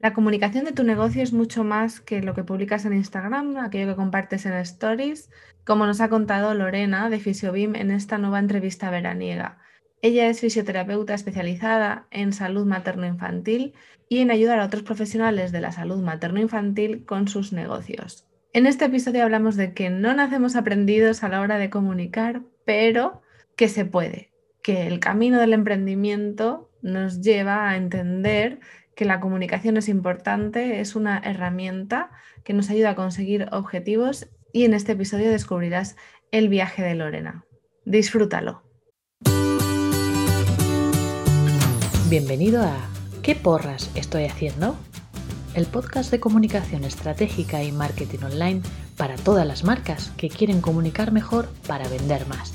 La comunicación de tu negocio es mucho más que lo que publicas en Instagram, aquello que compartes en Stories, como nos ha contado Lorena de Fisiobim en esta nueva entrevista veraniega. Ella es fisioterapeuta especializada en salud materno-infantil y en ayudar a otros profesionales de la salud materno-infantil con sus negocios. En este episodio hablamos de que no nacemos aprendidos a la hora de comunicar, pero que se puede, que el camino del emprendimiento nos lleva a entender que la comunicación es importante, es una herramienta que nos ayuda a conseguir objetivos y en este episodio descubrirás el viaje de Lorena. Disfrútalo. Bienvenido a ¿Qué porras estoy haciendo? El podcast de comunicación estratégica y marketing online para todas las marcas que quieren comunicar mejor para vender más.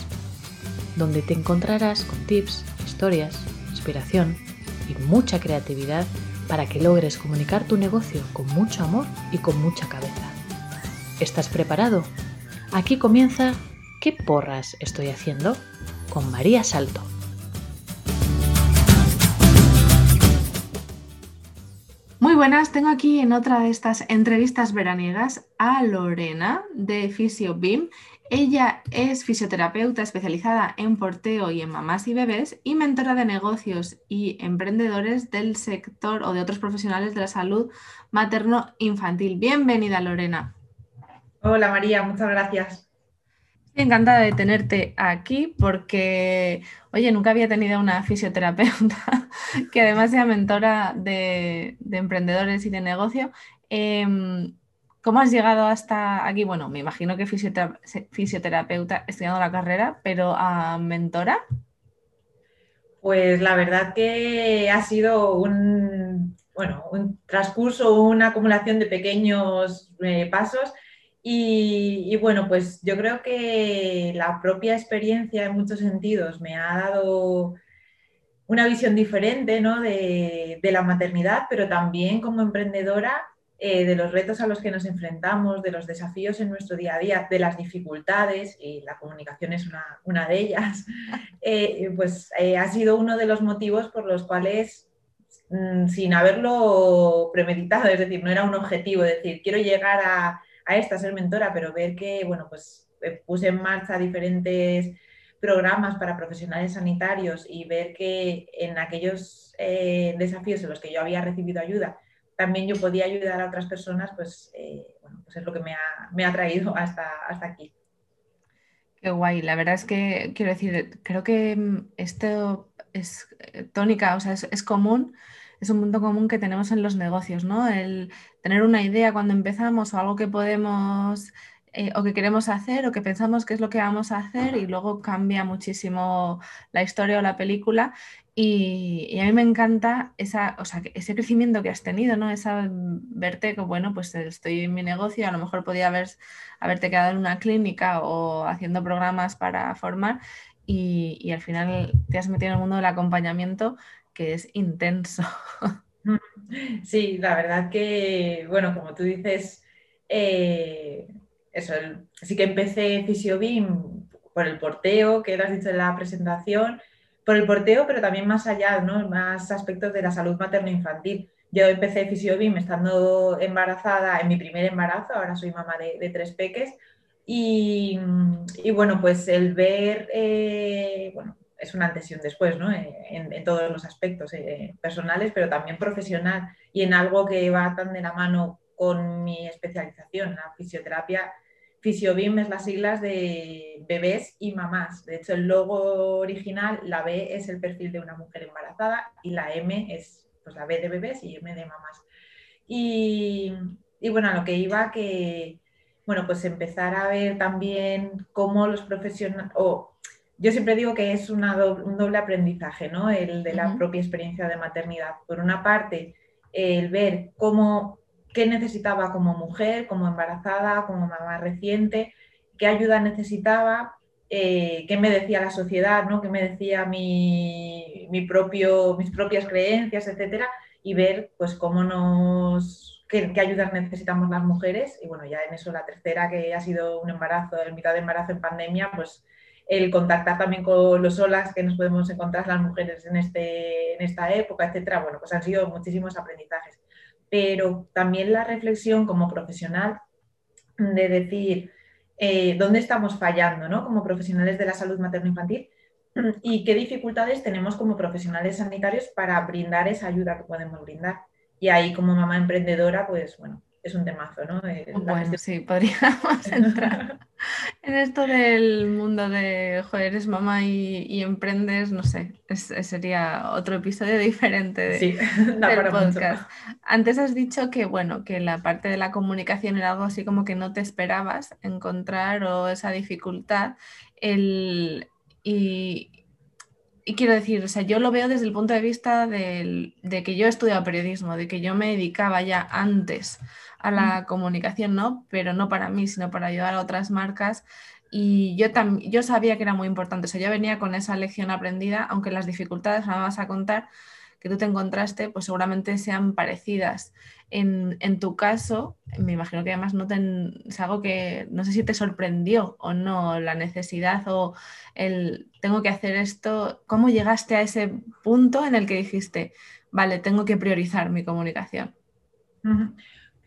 Donde te encontrarás con tips, historias, inspiración y mucha creatividad para que logres comunicar tu negocio con mucho amor y con mucha cabeza. ¿Estás preparado? Aquí comienza ¿Qué porras estoy haciendo? con María Salto. Muy buenas, tengo aquí en otra de estas entrevistas veraniegas a Lorena de FisioBeam ella es fisioterapeuta especializada en porteo y en mamás y bebés y mentora de negocios y emprendedores del sector o de otros profesionales de la salud materno-infantil. Bienvenida, Lorena. Hola, María, muchas gracias. Encantada de tenerte aquí porque, oye, nunca había tenido una fisioterapeuta que además sea mentora de, emprendedores y de negocio. Em, ¿Cómo has llegado hasta aquí? Bueno, me imagino que fisioterapeuta estudiando la carrera, pero a mentora. Pues la verdad que ha sido un, bueno, un transcurso, una acumulación de pequeños eh, pasos y, bueno, pues yo creo que la propia experiencia en muchos sentidos me ha dado una visión diferente ¿no? de la maternidad, pero también como emprendedora eh, de los retos a los que nos enfrentamos, de los desafíos en nuestro día a día, de las dificultades, y la comunicación es una, de ellas, eh, pues eh, ha sido uno de los motivos por los cuales, mm, sin haberlo premeditado, es decir, no era un objetivo, decir, quiero llegar a, a esta, ser mentora, pero ver que, bueno, pues puse en marcha diferentes programas para profesionales sanitarios y ver que en aquellos desafíos en los que yo había recibido ayuda, también yo podía ayudar a otras personas, pues, eh, bueno, pues es lo que me ha, traído hasta, hasta aquí. Qué guay, la verdad es que quiero decir, creo que mm, esto es eh, tónica, o sea, es, común, es un punto común que tenemos en los negocios, ¿no? El tener una idea cuando empezamos o algo que podemos eh, o que queremos hacer o que pensamos que es lo que vamos a hacer y luego cambia muchísimo la historia o la película y, a mí me encanta esa, o sea, ese crecimiento que has tenido, ¿no? Esa verte que, bueno, pues estoy en mi negocio, a lo mejor podía haber, haberte quedado en una clínica o haciendo programas para formar y, al final te has metido en el mundo del acompañamiento que es intenso. Sí, la verdad que, bueno, como tú dices, eh, eso, sí que empecé Fisiobim por el porteo que has dicho en la presentación por el porteo, pero también más allá, ¿no? más aspectos de la salud materno-infantil. Yo empecé Fisiobim estando embarazada en mi primer embarazo, ahora soy mamá de, tres peques, y, bueno, pues el ver, eh, bueno, es una antes y un después, ¿no? Eh, en, todos los aspectos eh, personales, pero también profesional, y en algo que va tan de la mano con mi especialización, la fisioterapia Fisiobim es las siglas de bebés y mamás. De hecho, el logo original, la B es el perfil de una mujer embarazada y la M es pues, la B de bebés y M de mamás. Y, bueno, a lo que iba que, bueno, pues empezar a ver también cómo los profesionales, o yo siempre digo que es un doble aprendizaje, ¿no? El de la propia experiencia de maternidad. Por una parte, el ver cómo qué necesitaba como mujer, como embarazada, como mamá reciente, qué ayuda necesitaba, eh, qué me decía la sociedad, ¿no? qué me decía mi, propio, mis propias creencias, etcétera, y ver pues cómo nos, qué, ayudas necesitamos las mujeres. Y bueno, ya en eso la tercera, que ha sido un embarazo, el mitad de embarazo en pandemia, pues el contactar también con los olas que nos podemos encontrar las mujeres en, este, en esta época, etcétera, bueno, pues han sido muchísimos aprendizajes pero también la reflexión como profesional de decir eh, dónde estamos fallando ¿no? como profesionales de la salud materno-infantil y qué dificultades tenemos como profesionales sanitarios para brindar esa ayuda que podemos brindar. Y ahí como mamá emprendedora, pues bueno, es un temazo, ¿no? bueno, sí, podríamos entrar en esto del mundo de, joder, eres mamá y, emprendes, no sé, sería otro episodio diferente de, sí, del podcast. Antes has dicho que, bueno, que la parte de la comunicación era algo así como que no te esperabas encontrar o esa dificultad. El, y, y quiero decir, o sea, yo lo veo desde el punto de vista de que yo he estudiado periodismo, de que yo me dedicaba ya antes a la comunicación, ¿no? Pero no para mí, sino para ayudar a otras marcas. Y yo, también yo sabía que era muy importante, o sea, yo venía con esa lección aprendida, aunque las dificultades, me vas a contar, que tú te encontraste, pues seguramente sean parecidas. En, tu caso, me imagino que además no te, es algo que no sé si te sorprendió o no, la necesidad o el tengo que hacer esto. ¿Cómo llegaste a ese punto en el que dijiste, vale, tengo que priorizar mi comunicación?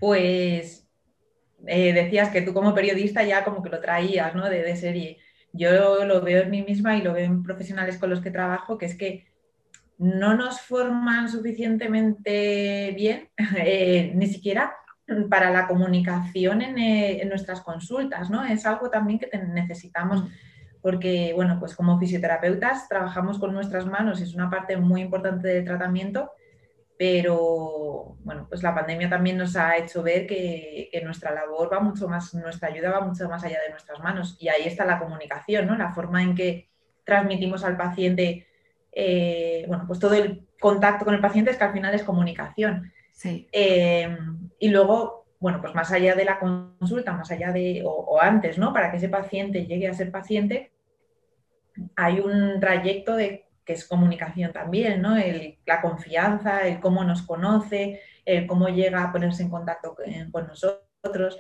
Pues eh, decías que tú como periodista ya como que lo traías, ¿no? De serie. Yo lo veo en mí misma y lo veo en profesionales con los que trabajo, que es que no nos forman suficientemente bien, eh, ni siquiera para la comunicación eh, en, nuestras consultas, ¿no? Es algo también que necesitamos mm. porque, bueno, pues como fisioterapeutas trabajamos con nuestras manos, es una parte muy importante del tratamiento pero bueno, pues la pandemia también nos ha hecho ver que, nuestra labor va mucho más, nuestra ayuda va mucho más allá de nuestras manos y ahí está la comunicación, ¿no? La forma en que transmitimos al paciente, eh, bueno, pues todo el contacto con el paciente es que al final es comunicación. Sí. Eh, y luego, bueno, pues más allá de la consulta, más allá de, o antes, ¿no? Para que ese paciente llegue a ser paciente, hay un trayecto de que es comunicación también, ¿no? la confianza, el cómo nos conoce, el cómo llega a ponerse en contacto con, nosotros.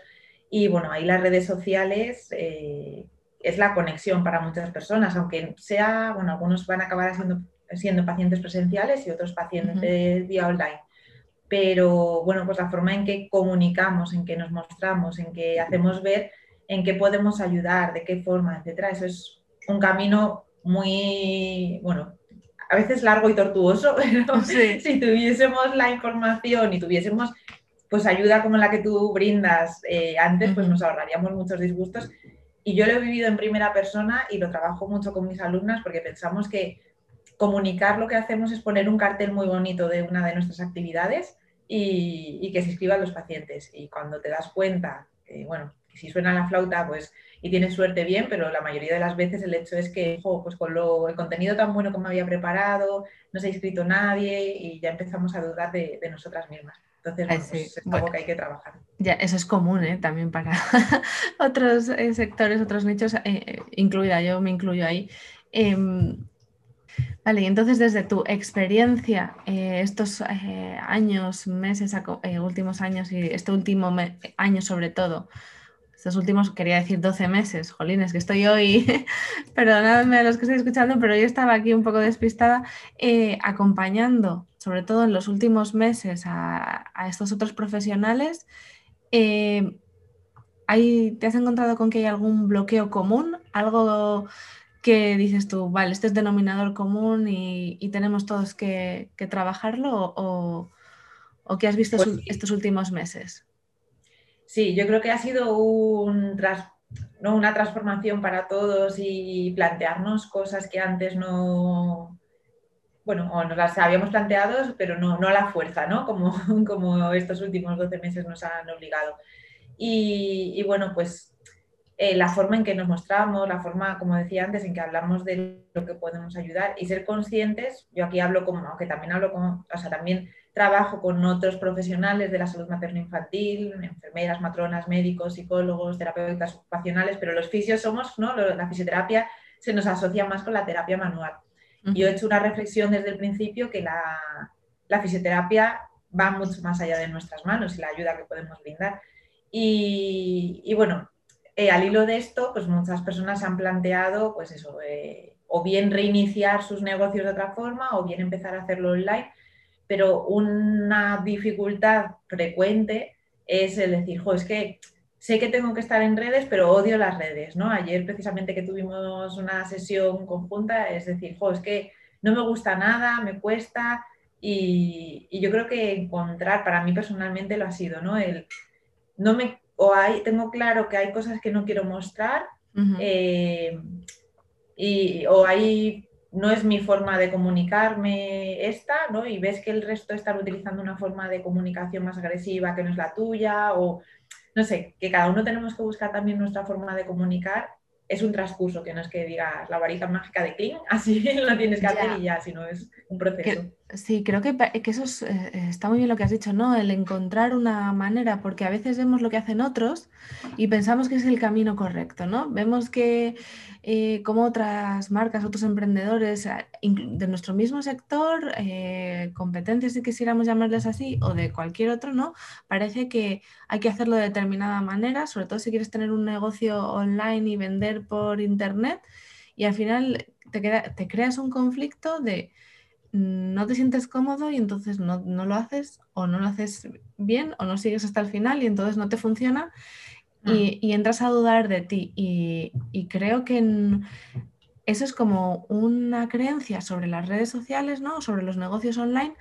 Y bueno, ahí las redes sociales eh, es la conexión para muchas personas, aunque sea, bueno, algunos van a acabar siendo, siendo pacientes presenciales y otros pacientes de vía online. Pero bueno, pues la forma en que comunicamos, en que nos mostramos, en que hacemos ver en qué podemos ayudar, de qué forma, etcétera, eso es un camino muy, bueno, a veces largo y tortuoso, pero si tuviésemos la información y tuviésemos pues ayuda como la que tú brindas eh, antes, pues nos ahorraríamos muchos disgustos. Y yo lo he vivido en primera persona y lo trabajo mucho con mis alumnas porque pensamos que comunicar lo que hacemos es poner un cartel muy bonito de una de nuestras actividades y, que se inscriban los pacientes. Y cuando te das cuenta, bueno, si suena la flauta, pues y tienes suerte bien, pero la mayoría de las veces el hecho es que, pues con lo, el contenido tan bueno que me había preparado, no se ha inscrito nadie y ya empezamos a dudar de, nosotras mismas. Entonces, pues es algo que hay que trabajar. Ya, eso es común ¿eh? también para otros eh, sectores, otros nichos, eh, incluida, yo me incluyo ahí. Em, vale, y entonces desde tu experiencia, estos años, meses, últimos años y este último año sobre todo, estos últimos, quería decir 12 meses, jolines, que estoy hoy, perdonadme a los que estoy escuchando, pero yo estaba aquí un poco despistada, eh, acompañando, sobre todo en los últimos meses, a, estos otros profesionales. Eh, ¿Te has encontrado con que hay algún bloqueo común? ¿Algo que dices tú, vale, este es denominador común y, tenemos todos que, trabajarlo? ¿O, o qué has visto pues estos últimos meses? Sí, yo creo que ha sido un una transformación para todos y plantearnos cosas que antes no, bueno, o nos las habíamos planteado, pero no, no a la fuerza, ¿no? Como, como estos últimos 12 meses nos han obligado. Y, bueno, pues eh, la forma en que nos mostramos, la forma, como decía antes, en que hablamos de lo que podemos ayudar y ser conscientes, yo aquí hablo como, aunque también hablo como, o sea, también trabajo con otros profesionales de la salud materno-infantil, enfermeras, matronas, médicos, psicólogos, terapeutas ocupacionales, pero los fisios somos, ¿no? La fisioterapia se nos asocia más con la terapia manual. Yo he hecho una reflexión desde el principio que la, fisioterapia va mucho más allá de nuestras manos y la ayuda que podemos brindar. Y, bueno, eh, al hilo de esto, pues muchas personas han planteado, pues eso, eh, o bien reiniciar sus negocios de otra forma o bien empezar a hacerlo online pero una dificultad frecuente es el decir, jo, es que sé que tengo que estar en redes, pero odio las redes, ¿no? Ayer precisamente que tuvimos una sesión conjunta, es decir, jo, es que no me gusta nada, me cuesta y, yo creo que encontrar, para mí personalmente lo ha sido, ¿no? El, no me, o hay, tengo claro que hay cosas que no quiero mostrar eh, y, o hay, no es mi forma de comunicarme esta, ¿no? Y ves que el resto están utilizando una forma de comunicación más agresiva que no es la tuya o no sé, que cada uno tenemos que buscar también nuestra forma de comunicar es un transcurso, que no es que digas la varita mágica de Kling, así lo tienes que hacer y ya, sino es un proceso. Sí, creo que, eso eh, está muy bien lo que has dicho, ¿no? El encontrar una manera, porque a veces vemos lo que hacen otros y pensamos que es el camino correcto, ¿no? Vemos que eh, como otras marcas, otros emprendedores eh, de nuestro mismo sector, competencias si quisiéramos llamarles así, o de cualquier otro, ¿no? Parece que hay que hacerlo de determinada manera, sobre todo si quieres tener un negocio online y vender por internet y al final te, te creas un conflicto de no te sientes cómodo y entonces no, lo haces o no lo haces bien o no sigues hasta el final y entonces no te funciona y, entras a dudar de ti. Y, creo que eso es como una creencia sobre las redes sociales, ¿no? sobre los negocios online,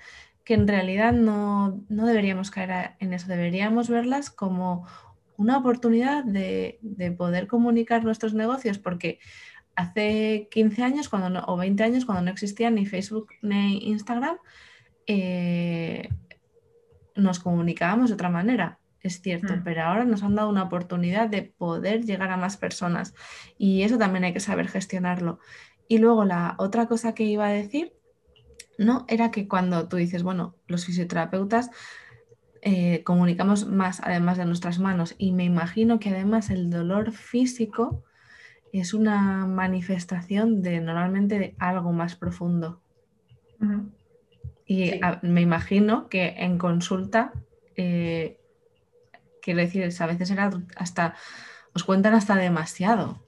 que en realidad no, no deberíamos caer en eso, deberíamos verlas como una oportunidad de, poder comunicar nuestros negocios, porque hace 15 años cuando o 20 años, cuando no existían ni Facebook ni Instagram, eh, nos comunicábamos de otra manera, es cierto, mm. pero ahora nos han dado una oportunidad de poder llegar a más personas y eso también hay que saber gestionarlo. Y luego la otra cosa que iba a decir, ¿no? Era que cuando tú dices, bueno, los fisioterapeutas eh, comunicamos más además de nuestras manos y me imagino que además el dolor físico es una manifestación de normalmente de algo más profundo. Y me imagino que en consulta, eh, quiero decir, a veces era hasta, os cuentan hasta demasiado.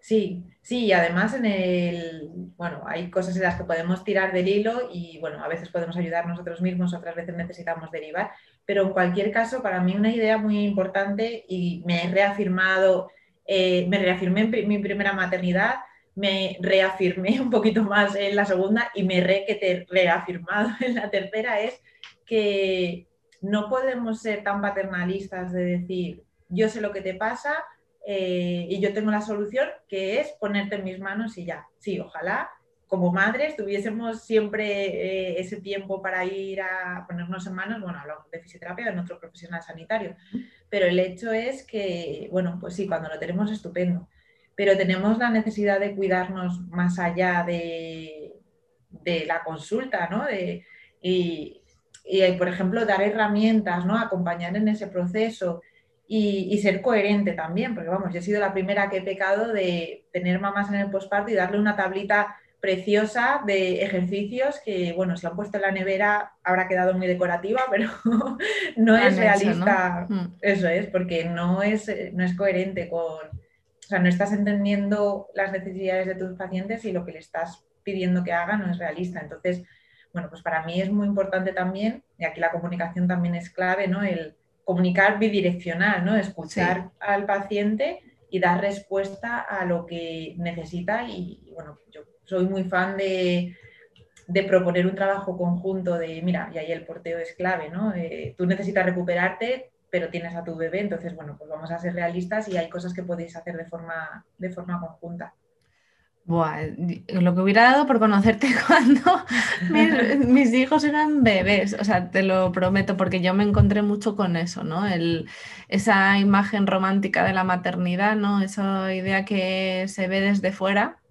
Sí, sí, y además en el, bueno, hay cosas en las que podemos tirar del hilo y bueno, a veces podemos ayudar nosotros mismos, otras veces necesitamos derivar, pero en cualquier caso, para mí una idea muy importante y me he reafirmado, eh, me reafirmé en mi primera maternidad, me reafirmé un poquito más en la segunda y me re que te reafirmado en la tercera es que no podemos ser tan paternalistas de decir, yo sé lo que te pasa, eh, y yo tengo la solución que es ponerte en mis manos y ya. Sí, ojalá como madres tuviésemos siempre eh, ese tiempo para ir a ponernos en manos, bueno, hablamos de fisioterapia de nuestro profesional sanitario, pero el hecho es que, bueno, pues sí, cuando lo tenemos estupendo, pero tenemos la necesidad de cuidarnos más allá de, de la consulta, ¿no? De, y, y, por ejemplo, dar herramientas, ¿no? Acompañar en ese proceso y, ser coherente también, porque vamos, yo he sido la primera que he pecado de tener mamás en el posparto y darle una tablita preciosa de ejercicios que, bueno, si han puesto en la nevera habrá quedado muy decorativa, pero no es realista. Mm. Eso es, porque no es, no es coherente con, o sea, no estás entendiendo las necesidades de tus pacientes y lo que le estás pidiendo que haga no es realista. Entonces, bueno, pues para mí es muy importante también, y aquí la comunicación también es clave, ¿no? El, comunicar bidireccional, ¿no? Escuchar al paciente y dar respuesta a lo que necesita. Y, bueno, yo soy muy fan de, proponer un trabajo conjunto de, mira, y ahí el porteo es clave, ¿no? Tú necesitas recuperarte, pero tienes a tu bebé, entonces, bueno, pues vamos a ser realistas y hay cosas que podéis hacer de forma, de forma conjunta. Buah, lo que hubiera dado por conocerte cuando mis, hijos eran bebés, o sea, te lo prometo, porque yo me encontré mucho con eso, ¿no? El, esa imagen romántica de la maternidad, ¿no? Esa idea que se ve desde fuera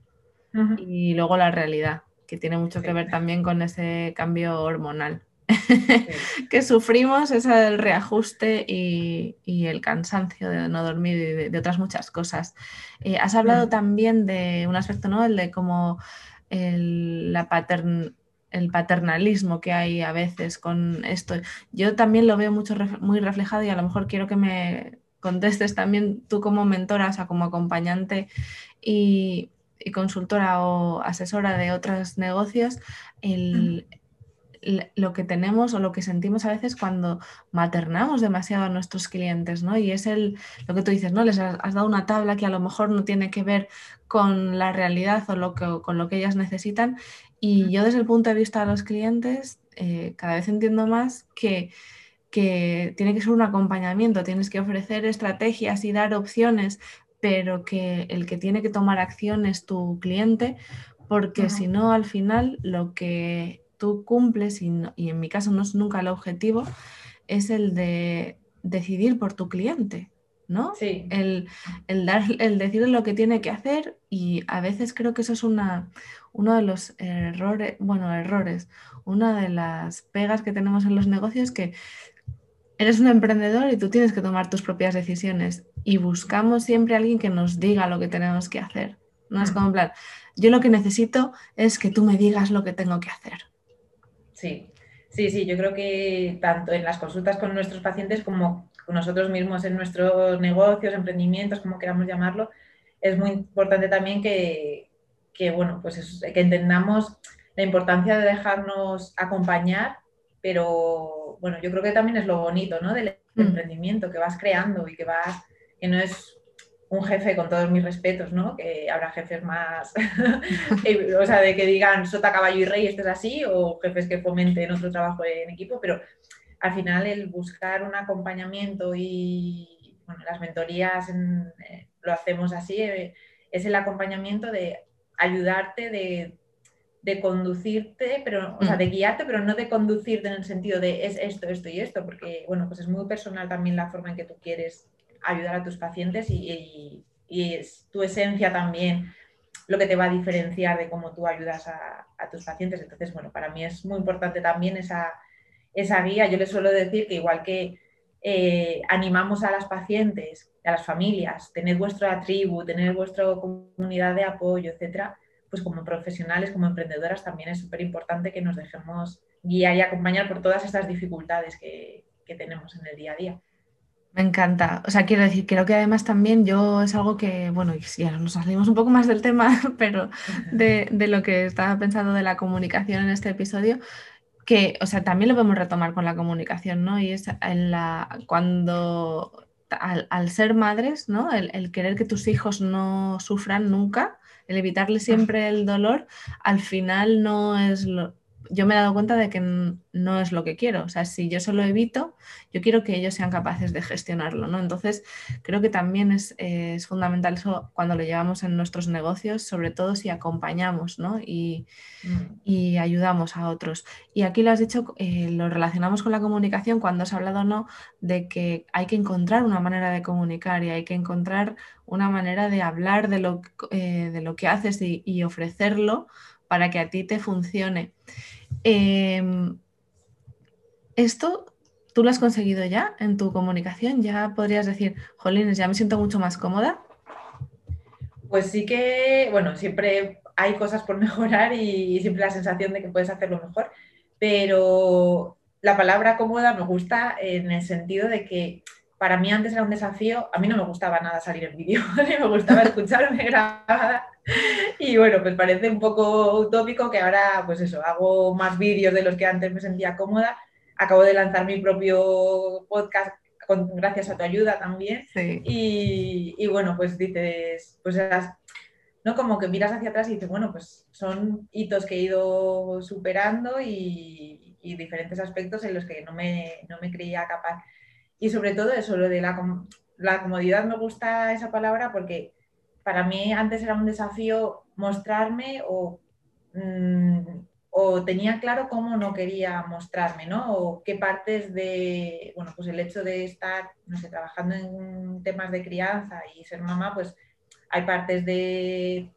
y luego la realidad, que tiene mucho que ver también con ese cambio hormonal. que sufrimos es el reajuste y, el cansancio de no dormir y de, otras muchas cosas. Eh, has hablado también de un aspecto, ¿no? El de cómo el, la el paternalismo que hay a veces con esto. Yo también lo veo mucho, muy reflejado y a lo mejor quiero que me contestes también tú como mentora, o sea, como acompañante y, consultora o asesora de otros negocios, el, lo que tenemos o lo que sentimos a veces cuando maternamos demasiado a nuestros clientes, ¿no? Y es el, lo que tú dices, ¿no? Les has, dado una tabla que a lo mejor no tiene que ver con la realidad o lo que, con lo que ellas necesitan. Y yo desde el punto de vista de los clientes, eh, cada vez entiendo más que, que tiene que ser un acompañamiento, tienes que ofrecer estrategias y dar opciones, pero que el que tiene que tomar acción es tu cliente, porque si no, al final lo que tú cumples, y, en mi caso no es nunca el objetivo, es el de decidir por tu cliente. ¿no? Sí. El, dar, el decirle lo que tiene que hacer y a veces creo que eso es una, uno de los errores, bueno, errores, una de las pegas que tenemos en los negocios que eres un emprendedor y tú tienes que tomar tus propias decisiones y buscamos siempre a alguien que nos diga lo que tenemos que hacer. No es mm. como en plan, yo lo que necesito es que tú me digas lo que tengo que hacer. Sí, sí, sí, yo creo que tanto en las consultas con nuestros pacientes como con nosotros mismos en nuestros negocios, emprendimientos, como queramos llamarlo, es muy importante también que, bueno, pues que entendamos la importancia de dejarnos acompañar, pero bueno, yo creo que también es lo bonito, ¿no? Del mm. emprendimiento que vas creando y que vas, que no es un jefe con todos mis respetos, ¿no? Que habrá jefes más, o sea, de que digan sota, caballo y rey, esto es así, o jefes que fomenten otro trabajo en equipo, pero al final el buscar un acompañamiento y, bueno, las mentorías eh, lo hacemos así, eh, es el acompañamiento de ayudarte, de, de conducirte, pero, o sea, de mm. guiarte, pero no de conducirte en el sentido de es esto, esto y esto, porque, bueno, pues es muy personal también la forma en que tú quieres ayudar a tus pacientes y, es tu esencia también lo que te va a diferenciar de cómo tú ayudas a, tus pacientes. Entonces, bueno, para mí es muy importante también esa, esa guía. Yo les suelo decir que igual que eh, animamos a las pacientes, a las familias, tener vuestra tribu, tener vuestra comunidad de apoyo, etcétera, pues como profesionales, como emprendedoras, también es súper importante que nos dejemos guiar y acompañar por todas estas dificultades que tenemos en el día a día. Me encanta. O sea, quiero decir, creo que además también yo es algo que, bueno, ya nos salimos un poco más del tema, pero de, lo que estaba pensando de la comunicación en este episodio, que, o sea, también lo podemos retomar con la comunicación, ¿no? Y es en la, cuando, al, ser madres, ¿no? El, querer que tus hijos no sufran nunca, el evitarle siempre el dolor, al final no es lo, yo me he dado cuenta de que no es lo que quiero. O sea, si yo se lo evito, yo quiero que ellos sean capaces de gestionarlo, ¿no? Entonces, creo que también es, fundamental eso cuando lo llevamos en nuestros negocios, sobre todo si acompañamos, ¿no? Y, mm. ayudamos a otros. Y aquí lo has dicho, eh, lo relacionamos con la comunicación cuando has hablado, ¿no? De que hay que encontrar una manera de comunicar y hay que encontrar una manera de hablar de lo, eh, de lo que haces y, y ofrecerlo para que a ti te funcione. Em, esto tú lo has conseguido ya en tu comunicación, ya podrías decir, jolines, ya me siento mucho más cómoda. Pues sí que, bueno, siempre hay cosas por mejorar y siempre la sensación de que puedes hacerlo mejor, pero la palabra cómoda me gusta en el sentido de que para mí antes era un desafío, a mí no me gustaba nada salir en vídeo, me gustaba escucharme grabada y bueno, pues parece un poco utópico que ahora, pues eso, hago más vídeos de los que antes me sentía cómoda. Acabo de lanzar mi propio podcast gracias a tu ayuda también. Y, bueno, pues dices, pues ¿no? Como que miras hacia atrás y dices, bueno, pues son hitos que he ido superando y, diferentes aspectos en los que no me, no me creía capaz. Y sobre todo eso, lo de la, la comodidad, me gusta esa palabra porque para mí antes era un desafío mostrarme mm, o, tenía claro cómo no quería mostrarme, ¿no? O qué partes de, bueno, pues el hecho de estar, no sé, trabajando en temas de crianza y ser mamá, pues hay partes de,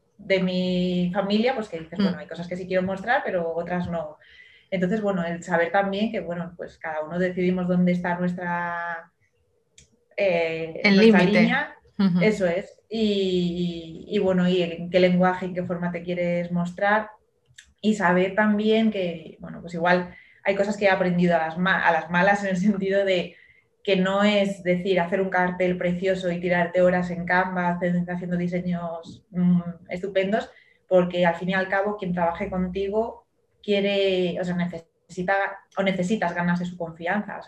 mi familia, pues que dices, bueno, mm. hay cosas que sí quiero mostrar, pero otras no. Entonces, bueno, el saber también que, bueno, pues cada uno decidimos dónde está nuestra, eh, el límite. Eso es. Y, bueno, y en qué lenguaje, en qué forma te quieres mostrar. Y saber también que, bueno, pues igual hay cosas que he aprendido a las, a las malas en el sentido de que no es decir hacer un cartel precioso y tirarte horas en Canva haciendo diseños mm, estupendos, porque al fin y al cabo quien trabaje contigo quiere, o sea, necesita o necesitas ganarse su confianza.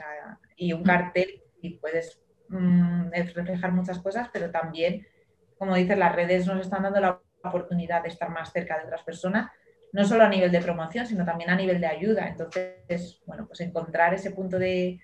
y un cartel y puedes mm, reflejar muchas cosas, pero también, como dices, las redes nos están dando la oportunidad de estar más cerca de otras personas, no solo a nivel de promoción, sino también a nivel de ayuda. Entonces, bueno, pues encontrar ese punto de,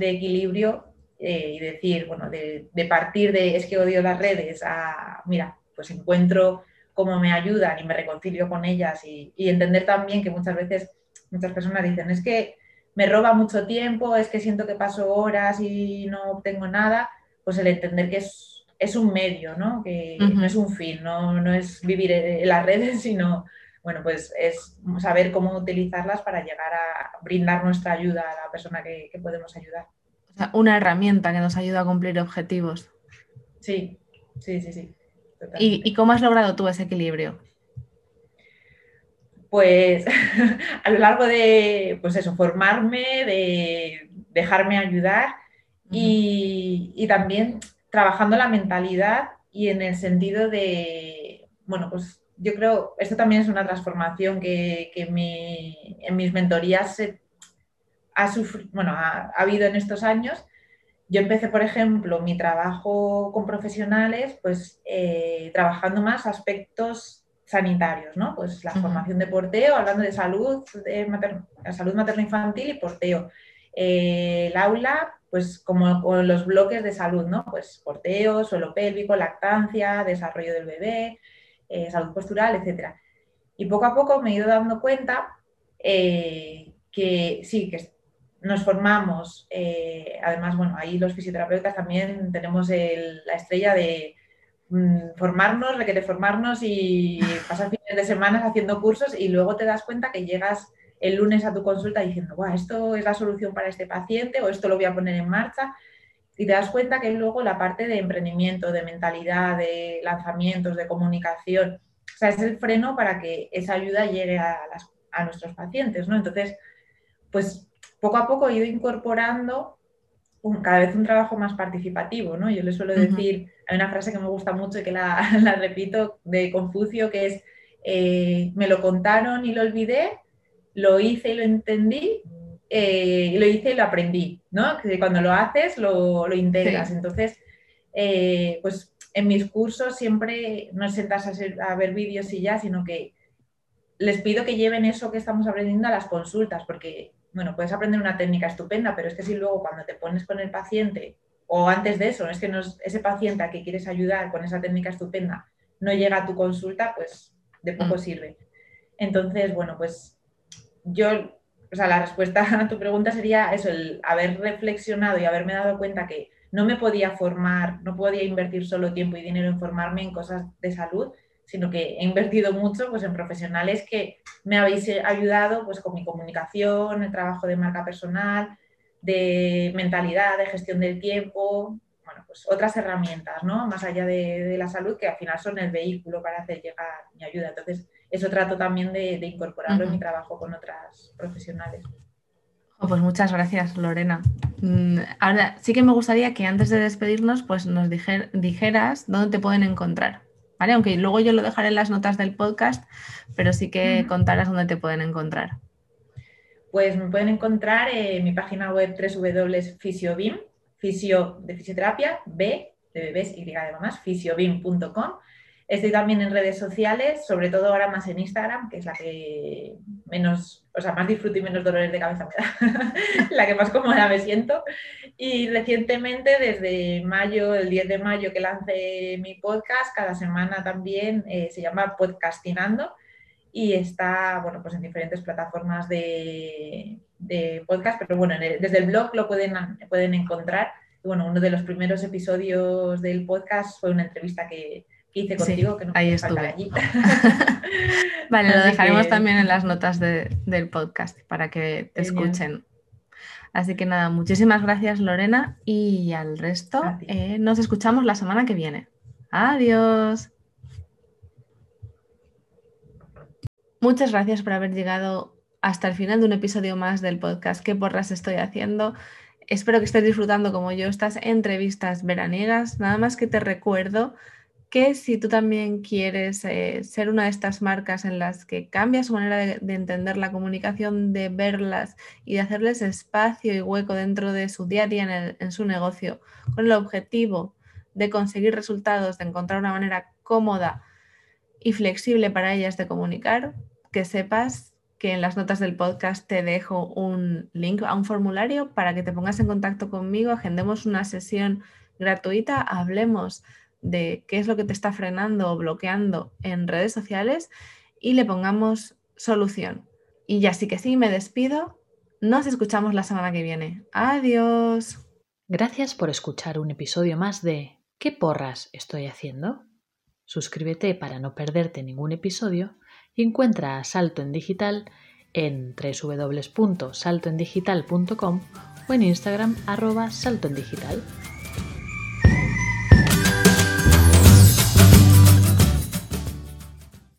equilibrio eh, y decir, bueno, de, partir de es que odio las redes a, mira, pues encuentro cómo me ayudan y me reconcilio con ellas y, entender también que muchas veces muchas personas dicen, es que me roba mucho tiempo, es que siento que paso horas y no obtengo nada, pues el entender que es, es un medio, ¿no? que no es un fin, no, no es vivir en las redes, sino bueno, pues es saber cómo utilizarlas para llegar a brindar nuestra ayuda a la persona que, podemos ayudar. O sea, una herramienta que nos ayuda a cumplir objetivos. Sí, sí, sí, sí. ¿Y, cómo has logrado tú ese equilibrio? Pues a lo largo de, pues eso, formarme, de dejarme ayudar y, y también trabajando la mentalidad y en el sentido de, bueno, pues yo creo, esto también es una transformación que, en mis mentorías ha, bueno, ha, habido en estos años. Yo empecé, por ejemplo, mi trabajo con profesionales, pues eh, trabajando más aspectos sanitarios, ¿no? Pues la formación de porteo, hablando de salud, de salud materno-infantil y porteo. Eh, el aula, pues como con los bloques de salud, ¿no? Pues porteo, suelo pélvico, lactancia, desarrollo del bebé, eh, salud postural, etc. Y poco a poco me he ido dando cuenta eh, que sí, que nos formamos, eh, además, bueno, ahí los fisioterapeutas también tenemos la estrella de mm, formarnos, requerir formarnos y pasar fines de semana haciendo cursos y luego te das cuenta que llegas el lunes a tu consulta diciendo, Buah, esto es la solución para este paciente o esto lo voy a poner en marcha y te das cuenta que luego la parte de emprendimiento, de mentalidad, de lanzamientos, de comunicación, o sea, es el freno para que esa ayuda llegue a, nuestros pacientes, ¿no? Entonces, pues poco a poco he ido incorporando cada vez un trabajo más participativo, ¿no? Yo le suelo decir, hay una frase que me gusta mucho y que la, repito de Confucio, que es, eh, me lo contaron y lo olvidé, lo hice y lo entendí, eh, lo hice y lo aprendí, ¿no? Que cuando lo haces lo, lo integras. Entonces, eh, pues en mis cursos siempre no es sentarse a, ver vídeos y ya, sino que les pido que lleven eso que estamos aprendiendo a las consultas, porque, bueno, puedes aprender una técnica estupenda, pero es que si luego cuando te pones con el paciente, o antes de eso, es que ese paciente a que quieres ayudar con esa técnica estupenda no llega a tu consulta, pues de poco mm. sirve. Entonces, bueno, pues yo o sea, la respuesta a tu pregunta sería eso, el haber reflexionado y haberme dado cuenta que no me podía formar, no podía invertir solo tiempo y dinero en formarme en cosas de salud, sino que he invertido mucho pues, en profesionales que me habéis ayudado pues, con mi comunicación, el trabajo de marca personal, de mentalidad, de gestión del tiempo, bueno, pues otras herramientas, ¿no? Más allá de, la salud, que al final son el vehículo para hacer llegar mi ayuda. Entonces, eso trato también de, incorporarlo en mi trabajo con otras profesionales. Oh, pues muchas gracias, Lorena. Mm, ahora sí que me gustaría que antes de despedirnos, pues nos dijeras dónde te pueden encontrar. ¿Vale? Aunque luego yo lo dejaré en las notas del podcast, pero sí que contarás dónde te pueden encontrar. Pues me pueden encontrar en mi página web www.fisiobim, fisio de fisioterapia, B de bebés y de mamás, fisiobim.com Estoy también en redes sociales, sobre todo ahora más en Instagram, que es la que menos, o sea, más disfruto y menos dolores de cabeza me da, la que más cómoda me siento. Y recientemente, desde mayo, el 10 de mayo que lancé mi podcast, cada semana también eh, se llama Podcastinando y está, bueno, pues en diferentes plataformas de, podcast, pero bueno, desde el blog lo pueden, pueden encontrar. bueno, uno de los primeros episodios del podcast fue una entrevista que, hice contigo, que no ahí estuve. Allí. vale, lo dejaremos también en las notas del podcast para que te escuchen. Así que nada, muchísimas gracias Lorena y al resto eh, nos escuchamos la semana que viene. Adiós. Muchas gracias por haber llegado hasta el final de un episodio más del podcast. ¿Qué porras estoy haciendo? Espero que estés disfrutando como yo estas entrevistas veraniegas. Nada más que te recuerdo que si tú también quieres eh, ser una de estas marcas en las que cambia su manera de, entender la comunicación, de verlas y de hacerles espacio y hueco dentro de su día a día en, su negocio, con el objetivo de conseguir resultados, de encontrar una manera cómoda y flexible para ellas de comunicar, que sepas que en las notas del podcast te dejo un link a un formulario para que te pongas en contacto conmigo, agendemos una sesión gratuita, hablemos de qué es lo que te está frenando o bloqueando en redes sociales y le pongamos solución. Y ya sí que sí, me despido. Nos escuchamos la semana que viene. Adiós. Gracias por escuchar un episodio más de ¿Qué porras estoy haciendo? Suscríbete para no perderte ningún episodio y encuentra a Salto en Digital en www.saltoendigital.com o en Instagram arroba saltoendigital.